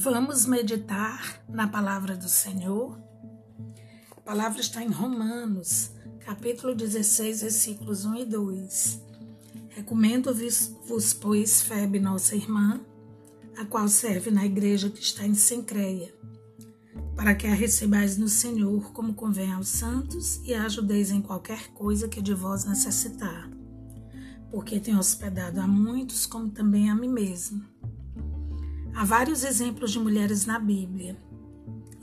Vamos meditar na palavra do Senhor. A palavra está em Romanos, capítulo 16, versículos 1 e 2. Recomendo-vos, pois, Febe, nossa irmã, a qual serve na igreja que está em Sencreia, para que a recebais no Senhor como convém aos santos e a ajudeis em qualquer coisa que de vós necessitar, porque tenho hospedado a muitos, como também a mim mesmo. Há vários exemplos de mulheres na Bíblia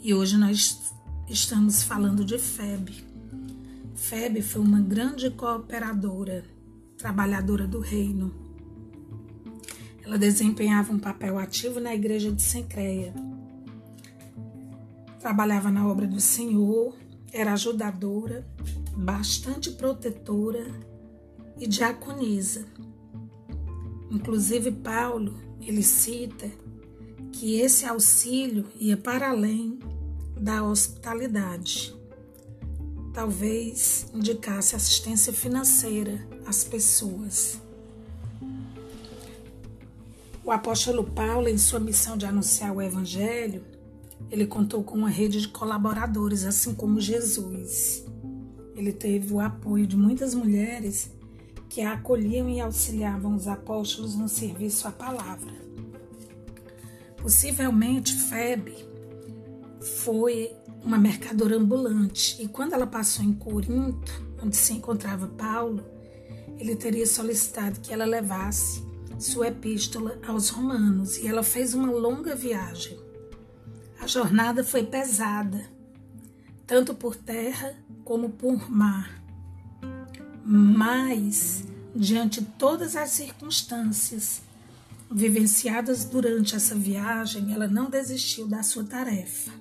e hoje nós estamos falando de Febe. Febe foi uma grande cooperadora, trabalhadora do reino. Ela desempenhava um papel ativo na igreja de Sencreia. Trabalhava na obra do Senhor, era ajudadora, bastante protetora e diaconisa. Inclusive Paulo, ele cita que esse auxílio ia para além da hospitalidade. Talvez indicasse assistência financeira às pessoas. O apóstolo Paulo, em sua missão de anunciar o Evangelho, ele contou com uma rede de colaboradores, assim como Jesus. Ele teve o apoio de muitas mulheres que acolhiam e auxiliavam os apóstolos no serviço à palavra. Possivelmente Febe foi uma mercadora ambulante e quando ela passou em Corinto, onde se encontrava Paulo, ele teria solicitado que ela levasse sua epístola aos romanos e ela fez uma longa viagem. A jornada foi pesada, tanto por terra como por mar. Mas, diante de todas as circunstâncias, vivenciadas durante essa viagem, ela não desistiu da sua tarefa.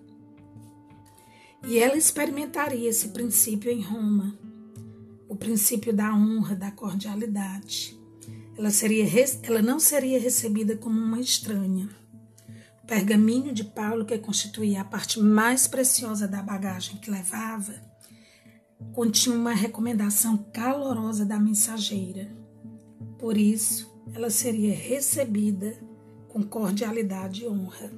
E ela experimentaria esse princípio em Roma, o princípio da honra, da cordialidade. Ela, seria, ela não seria recebida como uma estranha. O pergaminho de Paulo, que constituía a parte mais preciosa da bagagem que levava, continha uma recomendação calorosa da mensageira. Por isso, ela seria recebida com cordialidade e honra.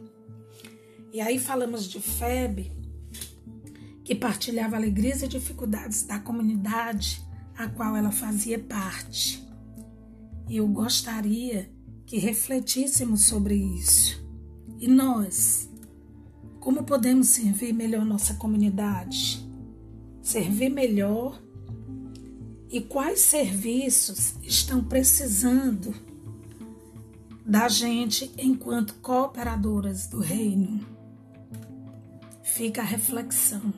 E aí falamos de Febe, que partilhava alegrias e dificuldades da comunidade a qual ela fazia parte. E eu gostaria que refletíssemos sobre isso. E nós, como podemos servir melhor nossa comunidade? Servir melhor e quais serviços estão precisando da gente enquanto cooperadoras do reino. Fica a reflexão.